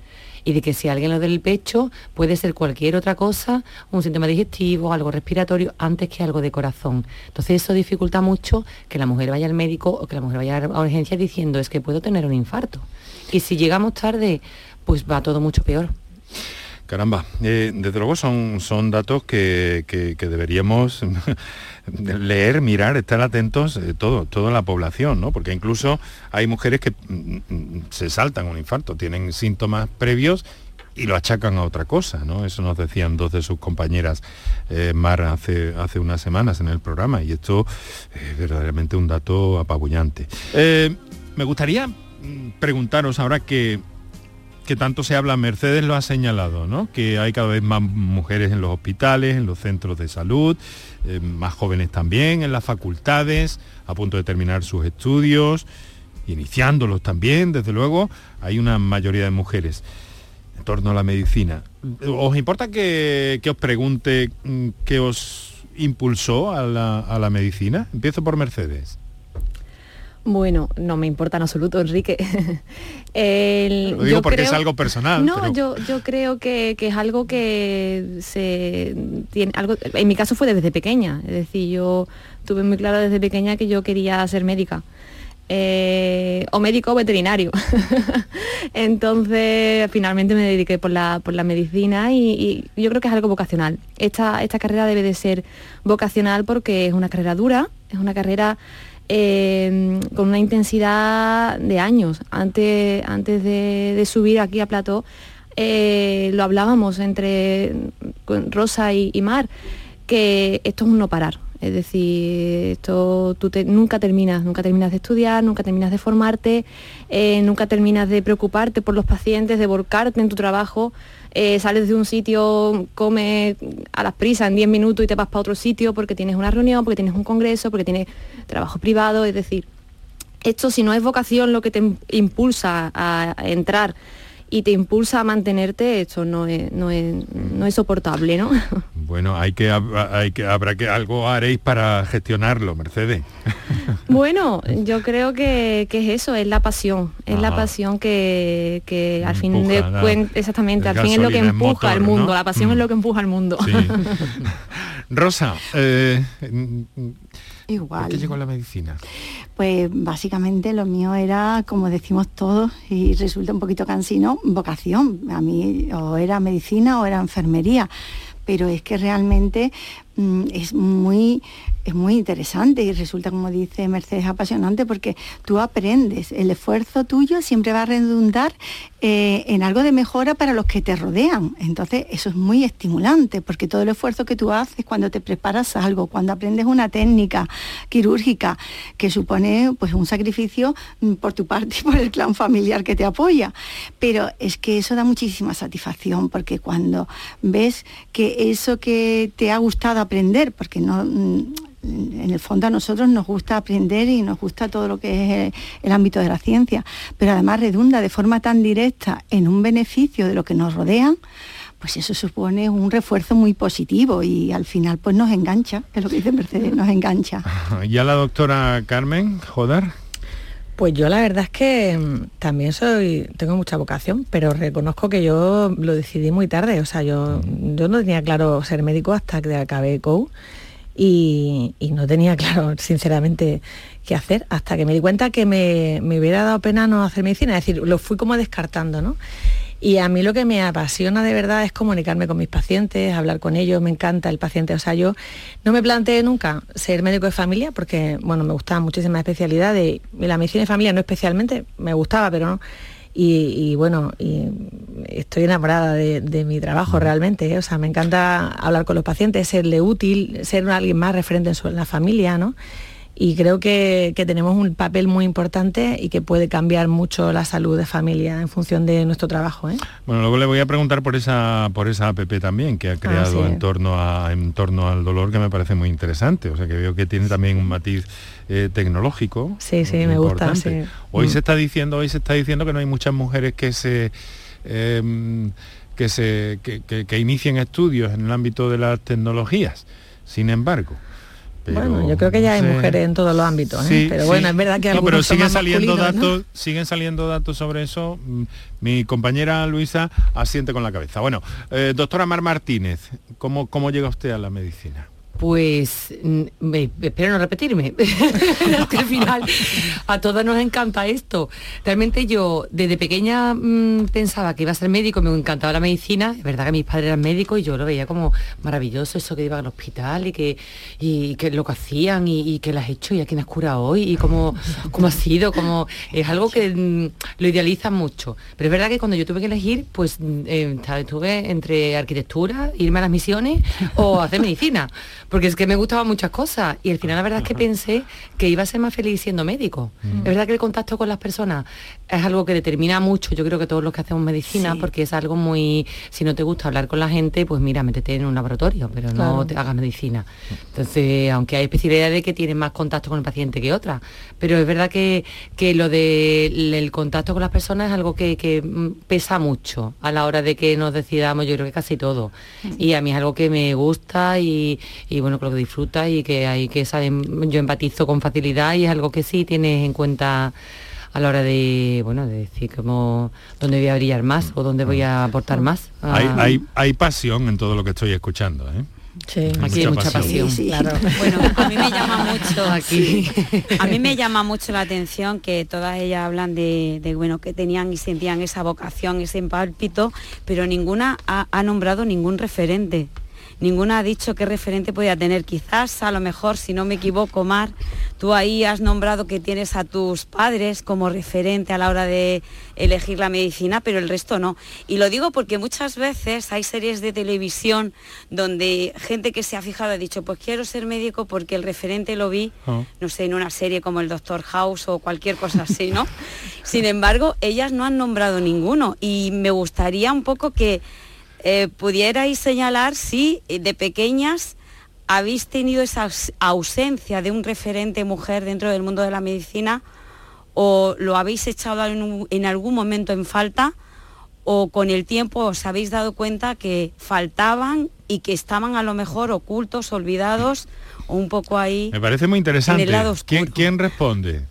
y de que si alguien lo del pecho puede ser cualquier otra cosa, un síntoma digestivo, algo respiratorio, antes que algo de corazón. Entonces eso dificulta mucho que la mujer vaya al médico o que la mujer vaya a urgencia diciendo es que puedo tener un infarto. Y si llegamos tarde, pues va todo mucho peor. Caramba, eh, desde luego son, son datos que, deberíamos leer, mirar, estar atentos eh, todo, toda la población, ¿no? Porque incluso hay mujeres que mm, mm, se saltan un infarto, tienen síntomas previos y lo achacan a otra cosa, ¿no? Eso nos decían dos de sus compañeras eh, Mar hace, hace unas semanas en el programa y esto es verdaderamente un dato apabullante. me gustaría mm, preguntaros ahora que que tanto se habla, Mercedes lo ha señalado, ¿no? que hay cada vez más mujeres en los hospitales, en los centros de salud, eh, más jóvenes también en las facultades, a punto de terminar sus estudios, iniciándolos también, desde luego, hay una mayoría de mujeres en torno a la medicina. ¿Os importa que, os pregunte mm, qué os impulsó a la, a la medicina? Empiezo por Mercedes. Bueno, no me importa en absoluto, Enrique. Lo digo porque es algo personal. No, yo, yo creo que, es algo que se tiene algo. En mi caso fue desde pequeña, es decir, yo tuve muy claro desde pequeña que yo quería ser médica. Eh, o médico o veterinario. Entonces, finalmente me dediqué por la, por la medicina y, y, yo creo que es algo vocacional. Esta, esta carrera debe de ser vocacional porque es una carrera dura, es una carrera Em, con una intensidad de años. Antes, antes de, subir aquí a Plató, eh, lo hablábamos entre Rosa y, Mar, que esto es un no parar. Es decir, esto tú nunca terminas, nunca terminas de estudiar, nunca terminas de formarte, eh, nunca terminas de preocuparte por los pacientes, de volcarte en tu trabajo. Eh, sales de un sitio, comes a las prisas en 10 minutos y te vas para otro sitio porque tienes una reunión, porque tienes un congreso, porque tienes trabajo privado, es decir, esto si no es vocación lo que te impulsa a entrar y te impulsa a mantenerte, esto no es, no es, no es soportable, ¿no? Bueno, hay que, hay que, habrá que algo haréis para gestionarlo, Mercedes. Bueno, yo creo que, es eso, es la pasión, es la pasión que, al fin de cuentas, exactamente, al fin es lo que empuja al mundo, la pasión es mm. lo que empuja al mundo. Rosa, eh, Igual. qué llegó la medicina? Pues básicamente lo mío era, como decimos todos, y resulta un poquito cansino, vocación. A mí o era medicina o era enfermería pero es que realmente mm, es muy es muy interesante y resulta, como dice Mercedes, apasionante porque tú aprendes, el esfuerzo tuyo siempre va a redundar eh, en algo de mejora para los que te rodean. Entonces, eso es muy estimulante porque todo el esfuerzo que tú haces cuando te preparas algo, cuando aprendes una técnica quirúrgica que supone pues un sacrificio mm, por tu parte y por el clan familiar que te apoya. Pero es que eso da muchísima satisfacción porque cuando ves que eso que te ha gustado aprender, porque no mm, en el fondo a nosotros nos gusta aprender y nos gusta todo lo que es el, ámbito de la ciencia, pero además redunda de forma tan directa en un beneficio de lo que nos rodean, pues eso supone un refuerzo muy positivo y al final pues nos engancha, es lo que dice Mercedes, nos engancha. ¿Y a la doctora Carmen Jodar? Pues yo la verdad es que mm, también soy, tengo mucha vocación, pero reconozco que yo lo decidí muy tarde. O sea, yo, yo no tenía claro ser médico hasta que acabé COU y, no tenía claro, sinceramente, qué hacer, hasta que me di cuenta que me, hubiera dado pena no hacer medicina, es decir, lo fui como descartando, ¿no? Y a mí lo que me apasiona de verdad es comunicarme con mis pacientes, hablar con ellos, me encanta el paciente. O sea, yo no me planteé nunca ser médico de familia porque, bueno, me gustaban muchísimas especialidades y la medicina de familia no especialmente, me gustaba, pero no y, bueno, y estoy enamorada de, mi trabajo realmente, ¿eh? o sea, me encanta hablar con los pacientes, serle útil, ser alguien más referente en, la familia, ¿no? Y creo que, tenemos un papel muy importante y que puede cambiar mucho la salud de familia en función de nuestro trabajo. ¿eh? Bueno, luego le voy a preguntar por esa por esa app también que ha ah, creado en torno a en torno al dolor que me parece muy interesante. O sea que veo que tiene también un matiz eh, tecnológico. Sí, sí, me gusta. Hoy mm. se está diciendo hoy se está diciendo que no hay muchas mujeres que se em, que se que inicien estudios en el ámbito de las tecnologías. Sin embargo, bueno, yo creo que ya hay mujeres en todos los ámbitos, ¿eh? pero bueno, es verdad que no, pero siguen saliendo datos, siguen saliendo datos sobre eso. Mm, mi compañera Luisa asiente con la cabeza. Bueno, eh, doctora Mar Martínez, ¿cómo, ¿cómo llega usted a la medicina? Pues espero no repetirme, al final a todas nos encanta esto. Realmente yo desde pequeña mm, pensaba que iba a ser médico, me encantaba la medicina, es verdad que mis padres eran médicos y yo lo veía como maravilloso eso que iban al hospital y que, y, que lo que hacían y, que las has hecho y a quién has curado hoy y cómo, cómo ha sido, como es algo que mm, lo idealizan mucho. Pero es verdad que cuando yo tuve que elegir, pues mm, eh, estuve entre arquitectura, irme a las misiones o hacer medicina porque es que me gustaban muchas cosas y al final la verdad es que pensé que iba a ser más feliz siendo médico. Mm. Es verdad que el contacto con las personas es algo que determina mucho, yo creo que todos los que hacemos medicina, porque es algo muy, si no te gusta hablar con la gente, pues mira, métete en un laboratorio, pero no te hagas medicina. Entonces, aunque hay especialidades que tienen más contacto con el paciente que otras, pero es verdad que, que lo del contacto con las personas es algo que, mm, pesa mucho a la hora de que nos decidamos, yo creo que casi todo. Mm. Y a mí es algo que me gusta y y bueno, creo que disfruta y que hay que saben, yo empatizo con facilidad y es algo que sí tienes en cuenta a la hora de bueno de decir como dónde voy a brillar más o dónde voy a aportar más. Hay, hay, hay pasión en todo lo que estoy escuchando, ¿eh? Sí, aquí hay mucha pasión. Claro. Bueno, a mí me llama mucho aquí. A mí me llama mucho la atención que todas ellas hablan de, bueno que tenían y sentían esa vocación, ese pálpito, pero ninguna ha nombrado ningún referente ninguna ha dicho qué referente podía tener. Quizás, a lo mejor, si no me equivoco, Mar, tú ahí has nombrado que tienes a tus padres como referente a la hora de elegir la medicina, pero el resto no. Y lo digo porque muchas veces hay series de televisión donde gente que se ha fijado ha dicho, pues quiero ser médico porque el referente lo vi, ah. no sé, en una serie como el Doctor House o cualquier cosa así, ¿no? Sin embargo, ellas no han nombrado ninguno y me gustaría un poco que eh, pudierais señalar si eh, de pequeñas habéis tenido esa ausencia de un referente mujer dentro del mundo de la medicina o lo habéis echado en, algún momento en falta o con el tiempo os habéis dado cuenta que faltaban y que estaban a lo mejor ocultos, olvidados o un poco ahí. Me parece muy interesante. ¿Quién, ¿Quién responde?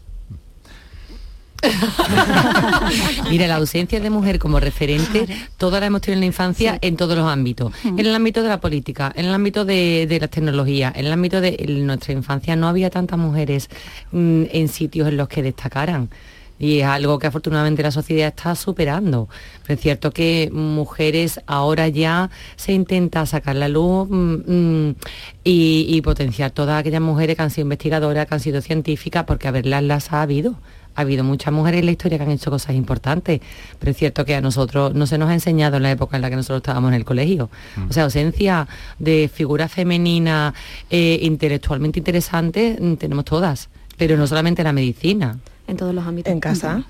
Mira, la ausencia de mujer como referente, toda la hemos tenido en la infancia en todos los ámbitos. En el ámbito de la política, en el ámbito de, de las tecnologías, en el ámbito de nuestra infancia no había tantas mujeres mm, en sitios en los que destacaran. Y es algo que afortunadamente la sociedad está superando. Pero es cierto que mujeres ahora ya se intenta sacar la luz mm, mm, y, y, potenciar todas aquellas mujeres que han sido investigadoras, que han sido científicas, porque a verlas las ha habido ha habido muchas mujeres en la historia que han hecho cosas importantes, pero es cierto que a nosotros no se nos ha enseñado en la época en la que nosotros estábamos en el colegio. O sea, ausencia de figuras femeninas eh, intelectualmente interesantes mm, tenemos todas, pero no solamente en la medicina. En todos los ámbitos. En casa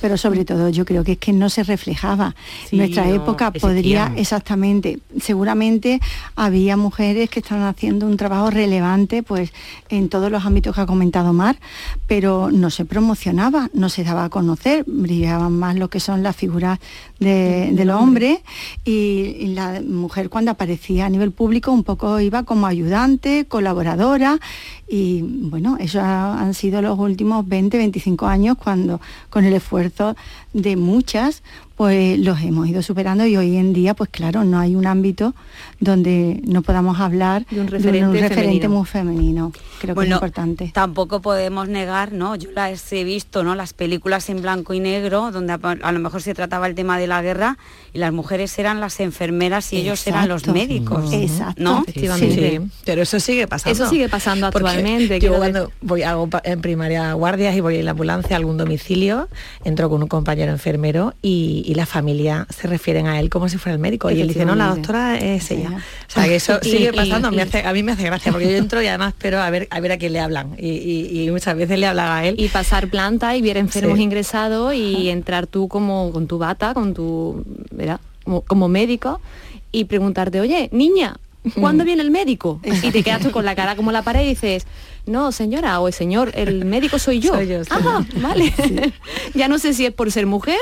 pero sobre todo yo creo que es que no se reflejaba. en Nuestra época podría, exactamente, seguramente había mujeres que estaban haciendo un trabajo relevante pues en todos los ámbitos que ha comentado Mar, pero no se promocionaba, no se daba a conocer, brillaban más lo que son las figuras de, del hombre. y, la mujer cuando aparecía a nivel público un poco iba como ayudante, colaboradora y bueno, eso han sido los últimos 20, 25 años cuando con el esfuerzo de muchas, pues los hemos ido superando y hoy en día, pues claro, no hay un ámbito donde no podamos hablar de un referente, muy femenino. Creo que es importante. Tampoco podemos negar, ¿no? Yo las he visto, ¿no? Las películas en blanco y negro, donde a, lo mejor se trataba el tema de la guerra y las mujeres eran las enfermeras y ellos eran los médicos. Exacto. ¿no? Efectivamente. Pero eso sigue pasando. Eso sigue pasando actualmente. Yo cuando voy hago en primaria guardias y voy en la ambulancia a algún domicilio, entro con un compañero enfermero y, y la familia se refieren a él como si fuera el médico. Y él dice, no, la doctora es ella. O sea, que eso sigue pasando, a mí me hace gracia, porque yo entro y además espero a ver, a ver a quién le hablan. Y, muchas veces le hablan a él. Y pasar planta y ver enfermos ingresados y entrar tú como con tu bata, con tu, ¿verdad? Como, médico y preguntarte, oye, niña, ¿cuándo viene el médico? Y te quedas tú con la cara como la pared y dices, no, señora o el señor, el médico soy yo. Soy yo ah, vale. ya no sé si es por ser mujer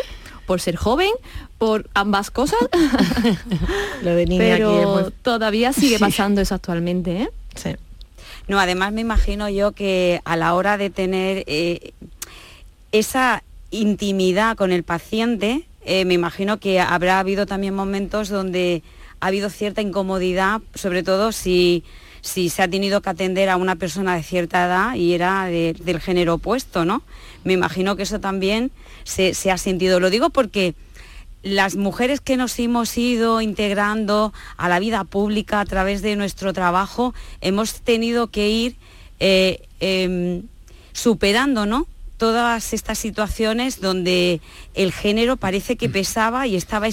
por ser joven, por ambas cosas. Lo de niña Pero todavía sigue pasando eso actualmente, ¿eh? Sí. No, además me imagino yo que a la hora de tener eh, esa intimidad con el paciente, eh, me imagino que habrá habido también momentos donde ha habido cierta incomodidad, sobre todo si, si se ha tenido que atender a una persona de cierta edad y era del género opuesto, ¿no? Me imagino que eso también se, ha sentido. Lo digo porque las mujeres que nos hemos ido integrando a la vida pública a través de nuestro trabajo, hemos tenido que ir eh, em, superando ¿no? todas estas situaciones donde el género parece que pesaba y estaba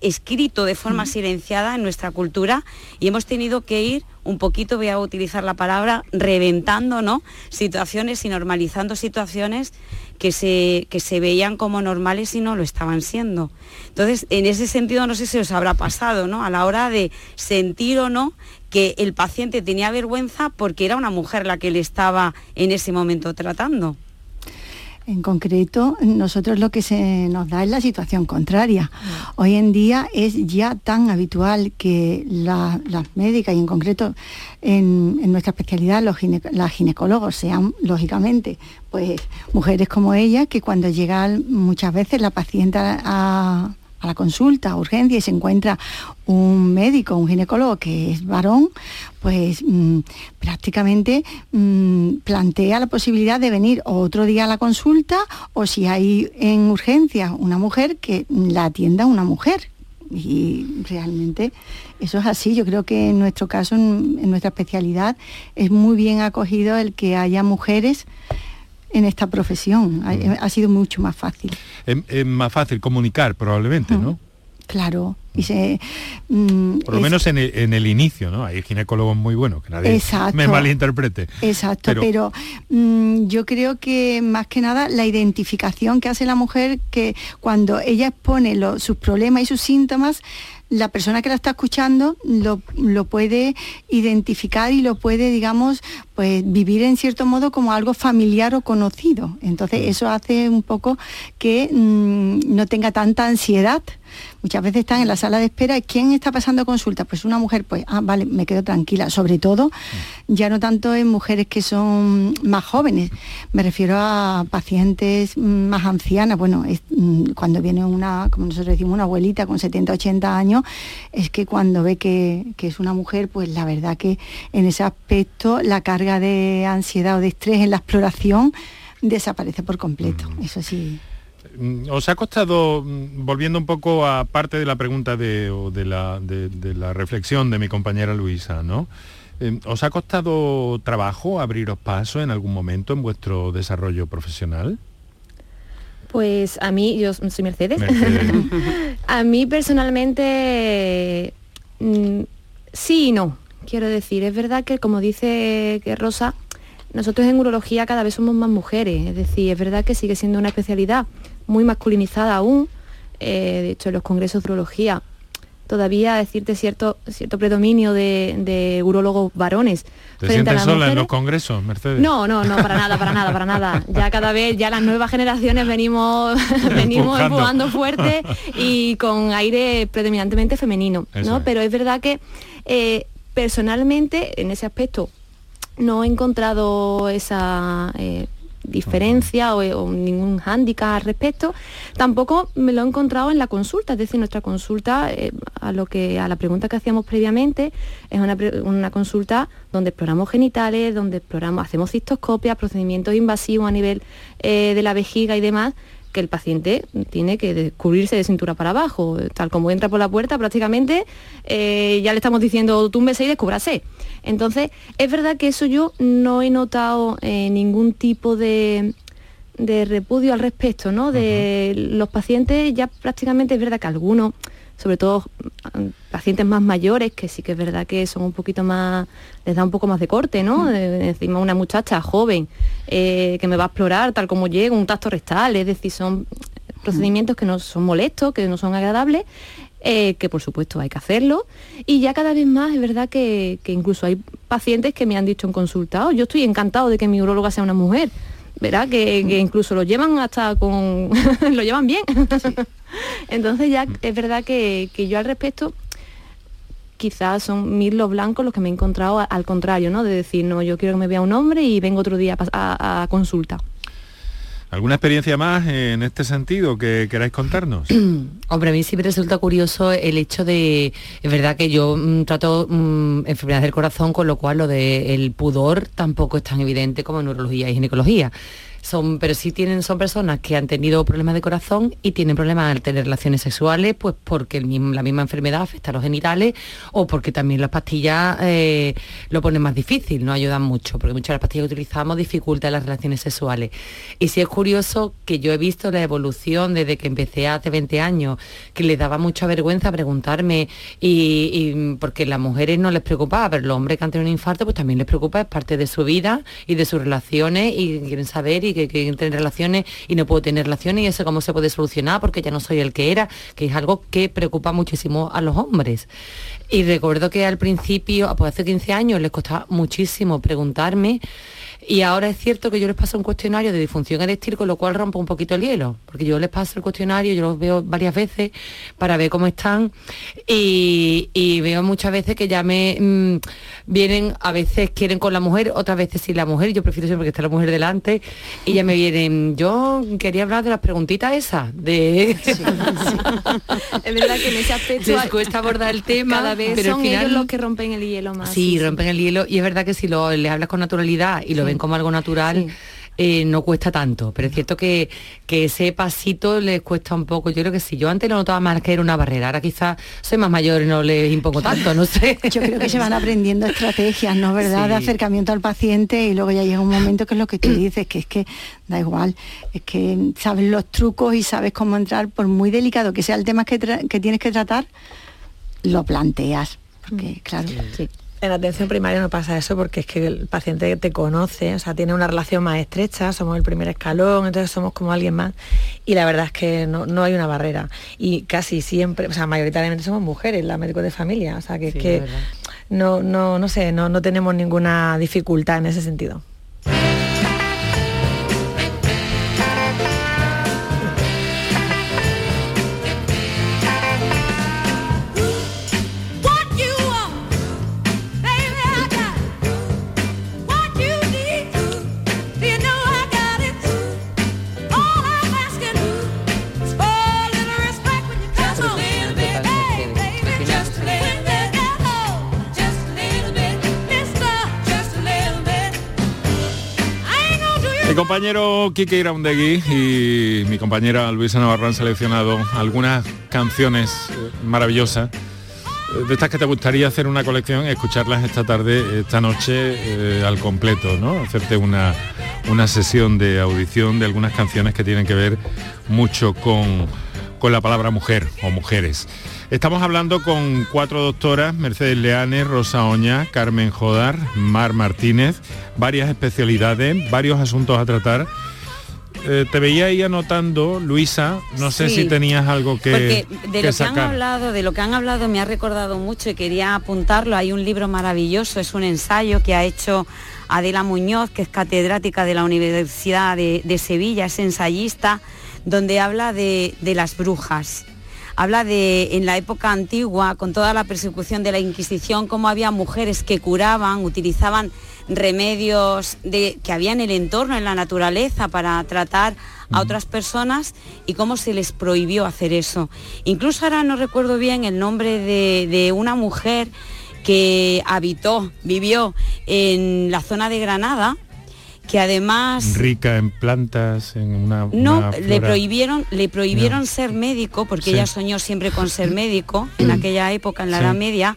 escrito de forma silenciada en nuestra cultura y hemos tenido que ir un poquito, voy a utilizar la palabra, reventando ¿no? situaciones y normalizando situaciones que se, que se veían como normales y no lo estaban siendo. Entonces, en ese sentido, no sé si os habrá pasado, ¿no? A la hora de sentir o no que el paciente tenía vergüenza porque era una mujer la que le estaba en ese momento tratando. En concreto, nosotros lo que se nos da es la situación contraria. Mm. Hoy en día es ya tan habitual que las médicas y en concreto en, nuestra especialidad los las ginecólogos sean, lógicamente, pues mujeres como ella, que cuando llega muchas veces la paciente a, a la consulta, a urgencia y se encuentra un médico, un ginecólogo que es varón, pues mm, prácticamente mm, plantea la posibilidad de venir otro día a la consulta o si hay en urgencia una mujer que la atienda una mujer. Y realmente eso es así. Yo creo que en nuestro caso, en nuestra especialidad, es muy bien acogido el que haya mujeres en esta profesión. Ha, sido mucho más fácil. Es, más fácil comunicar probablemente, ¿no? Claro. Y se, mm, Por lo menos en el, inicio, ¿no? Hay ginecólogos muy buenos, que nadie me malinterprete. Exacto, pero, mm, yo creo que más que nada la identificación que hace la mujer, que cuando ella expone sus problemas y sus síntomas, la persona que la está escuchando lo, puede identificar y lo puede, digamos, pues vivir en cierto modo como algo familiar o conocido. Entonces Mm. eso hace un poco que mm, no tenga tanta ansiedad. Muchas veces están en la sala de espera, ¿quién está pasando consulta? Pues una mujer, pues, ah, vale, me quedo tranquila. Sobre todo, ya no tanto en mujeres que son más jóvenes, me refiero a pacientes mm, más ancianas. Bueno, es, mm, cuando viene una, como nosotros decimos, una abuelita con 70, 80 años, es que cuando ve que, que es una mujer, pues la verdad que en ese aspecto la carga de ansiedad o de estrés en la exploración desaparece por completo. Eso sí. Mm, ¿Os ha costado, mm, volviendo un poco a parte de la pregunta de, o de, la, de- de la reflexión de mi compañera Luisa, ¿no? Eh, ¿Os ha costado trabajo abriros paso en algún momento en vuestro desarrollo profesional? Pues a mí, yo soy Mercedes. Mercedes. a mí personalmente, mm, sí y no. Quiero decir, es verdad que como dice que Rosa, nosotros en urología cada vez somos más mujeres. Es decir, es verdad que sigue siendo una especialidad muy masculinizada aún. Eh, de hecho, en los congresos de urología todavía decirte cierto, cierto predominio de, de urólogos varones. ¿Te frente a sientes las sola en los congresos, Mercedes? No, no, no, para nada, para nada, para nada. Ya cada vez, ya las nuevas generaciones venimos, venimos Empujando. empujando fuerte y con aire predominantemente femenino, Eso ¿no? es. Pero es verdad que eh, personalmente en ese aspecto no he encontrado esa eh, diferencia o, ningún hándicap al respecto. Tampoco me lo he encontrado en la consulta, es decir, nuestra consulta, eh, a lo que a la pregunta que hacíamos previamente, es una, una consulta donde exploramos genitales, donde exploramos, hacemos cistoscopias, procedimientos invasivos a nivel eh, de la vejiga y demás que el paciente tiene que descubrirse de cintura para abajo. Tal como entra por la puerta, prácticamente eh, ya le estamos diciendo túmbese y descúbrase. Entonces, es verdad que eso yo no he notado eh, ningún tipo de, de repudio al respecto, ¿no? De los pacientes ya prácticamente es verdad que algunos, sobre todo mm, pacientes más mayores, que sí que es verdad que son un poquito más, les da un poco más de corte, ¿no? De- encima una muchacha joven eh, que me va a explorar tal como llega, un tacto rectal, es decir, son procedimientos que no son molestos, que no son agradables, eh, que por supuesto hay que hacerlo. Y ya cada vez más es verdad que, que incluso hay pacientes que me han dicho en consultado, yo estoy encantado de que mi uróloga sea una mujer. ¿Verdad? Que, que incluso lo llevan hasta con... lo llevan bien. Entonces ya es verdad que, que yo al respecto quizás son mil los blancos los que me he encontrado al contrario, ¿no? De decir, no, yo quiero que me vea un hombre y vengo otro día a pas- a, a consulta. ¿Alguna experiencia más en este sentido que queráis contarnos? Hombre, a mí sí me resulta curioso el hecho de, es verdad que yo mm, trato mm, enfermedades del corazón, con lo cual lo del pudor tampoco es tan evidente como en neurología y ginecología. Son, pero sí tienen, son personas que han tenido problemas de corazón y tienen problemas al tener relaciones sexuales, pues porque la misma enfermedad afecta a los genitales o porque también las pastillas eh, lo ponen más difícil, no ayudan mucho, porque muchas de las pastillas que utilizamos dificultan las relaciones sexuales. Y sí es curioso que yo he visto la evolución desde que empecé hace 20 años, que les daba mucha vergüenza preguntarme, y, y porque las mujeres no les preocupaba, pero los hombres que han tenido un infarto, pues también les preocupa, es parte de su vida y de sus relaciones, y quieren saber que quieren tener relaciones y no puedo tener relaciones, y eso cómo se puede solucionar, porque ya no soy el que era, que es algo que preocupa muchísimo a los hombres. Y recuerdo que al principio, pues hace 15 años, les costaba muchísimo preguntarme y ahora es cierto que yo les paso un cuestionario de disfunción eréctil, con lo cual rompo un poquito el hielo, porque yo les paso el cuestionario, yo los veo varias veces para ver cómo están y, y veo muchas veces que ya me mm, vienen, a veces quieren con la mujer, otras veces sin la mujer, yo prefiero siempre que esté la mujer delante, y ya me vienen, yo quería hablar de las preguntitas esas, de... Es verdad que en ese aspecto Les cuesta abordar el tema, cada vez pero al son final- ellos los que rompen el hielo más. Sí, rompen el hielo y es verdad que si lo, les hablas con naturalidad y lo Sí. Ven como algo natural, eh, no cuesta tanto. Pero es cierto que, que ese pasito les cuesta un poco. Yo creo que sí, yo antes lo notaba más que era una barrera. Ahora quizás soy más mayor y no les impongo tanto, no sé. Yo creo que se van aprendiendo estrategias, ¿no? ¿Verdad? De acercamiento al paciente y luego ya llega un momento que es lo que tú dices, que es que da igual, es que sabes los trucos y sabes cómo entrar, por muy delicado que sea el tema que, que tienes que tratar, lo planteas. Porque, claro, En atención primaria no pasa eso porque es que el paciente te conoce, o sea, tiene una relación más estrecha, somos el primer escalón, entonces somos como alguien más y la verdad es que no, no hay una barrera y casi siempre, o sea, mayoritariamente somos mujeres, las médicos de familia, o sea, que es Sí, que es no, no, no sé, no, no tenemos ninguna dificultad en ese sentido. Compañero Kike Iraundegui y mi compañera Luisa Navarro han seleccionado algunas canciones eh, maravillosas eh, de estas que te gustaría hacer una colección, escucharlas esta tarde, esta noche eh, al completo, ¿no? Hacerte una, una sesión de audición de algunas canciones que tienen que ver mucho con, con la palabra mujer o mujeres. Estamos hablando con cuatro doctoras, Mercedes Leanes, Rosa Oña, Carmen Jodar, Mar Martínez, varias especialidades, varios asuntos a tratar. Eh, te veía ahí anotando, Luisa, no sé si tenías algo que, Porque de lo que han hablado, de lo que han hablado me ha recordado mucho y quería apuntarlo. Hay un libro maravilloso, es un ensayo que ha hecho Adela Muñoz, que es catedrática de la Universidad de, Sevilla, es ensayista, donde habla de las brujas habla de en la época antigua, con toda la persecución de la Inquisición, cómo había mujeres que curaban, utilizaban remedios de, que había en el entorno, en la naturaleza, para tratar a otras personas y cómo se les prohibió hacer eso. Incluso ahora no recuerdo bien el nombre de, de una mujer que habitó, vivió en la zona de Granada, que además rica en plantas en una no le prohibieron le prohibieron ser médico porque ella soñó siempre con ser médico en aquella época en la Edad Media.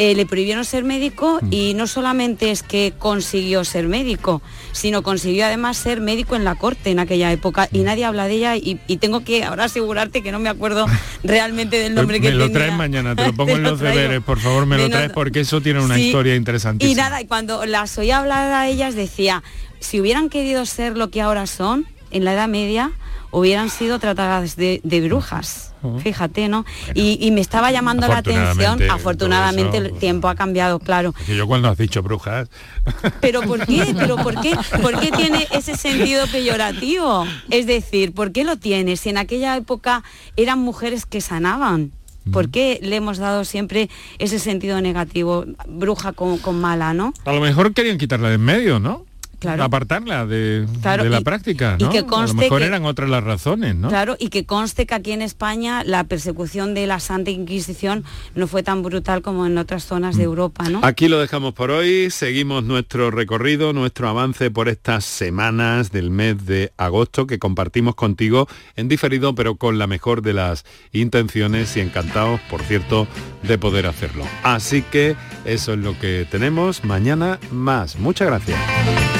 Eh, le prohibieron ser médico mm. y no solamente es que consiguió ser médico, sino consiguió además ser médico en la corte en aquella época y nadie habla de ella y, tengo que ahora asegurarte que no me acuerdo realmente del nombre que me lo traes mañana, te lo pongo en los deberes, por favor, me, lo traes porque eso tiene una historia interesante. Y nada, y cuando las oía hablar a ellas decía, si hubieran querido ser lo que ahora son, en la Edad Media, hubieran sido tratadas de, brujas. Fíjate, ¿no? y, me estaba llamando la atención, afortunadamente el tiempo ha cambiado, claro. yo cuando has dicho brujas. Pero ¿por qué? ¿Pero por qué? ¿Por qué tiene ese sentido peyorativo? Es decir, ¿por qué lo tiene? Si en aquella época eran mujeres que sanaban. ¿Por qué le hemos dado siempre ese sentido negativo, bruja con, con mala, no? A lo mejor querían quitarla de en medio, ¿no? Apartarla de, la práctica, ¿no? que a lo mejor eran otras las razones, ¿no? Claro, y que conste que aquí en España la persecución de la Santa Inquisición no fue tan brutal como en otras zonas de mm. Europa, ¿no? Aquí lo dejamos por hoy, seguimos nuestro recorrido, nuestro avance por estas semanas del mes de agosto que compartimos contigo en diferido, pero con la mejor de las intenciones y encantados, por cierto, de poder hacerlo. Así que eso es lo que tenemos. Mañana más. Muchas gracias.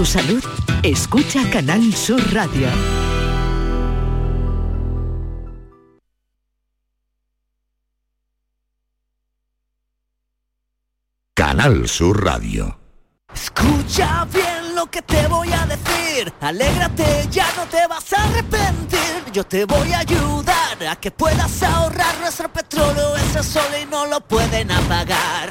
Tu salud, escucha Canal Sur Radio. Canal Sur Radio. Escucha bien lo que te voy a decir. Alégrate, ya no te vas a arrepentir. Yo te voy a ayudar a que puedas ahorrar nuestro petróleo. Ese sol y no lo pueden apagar.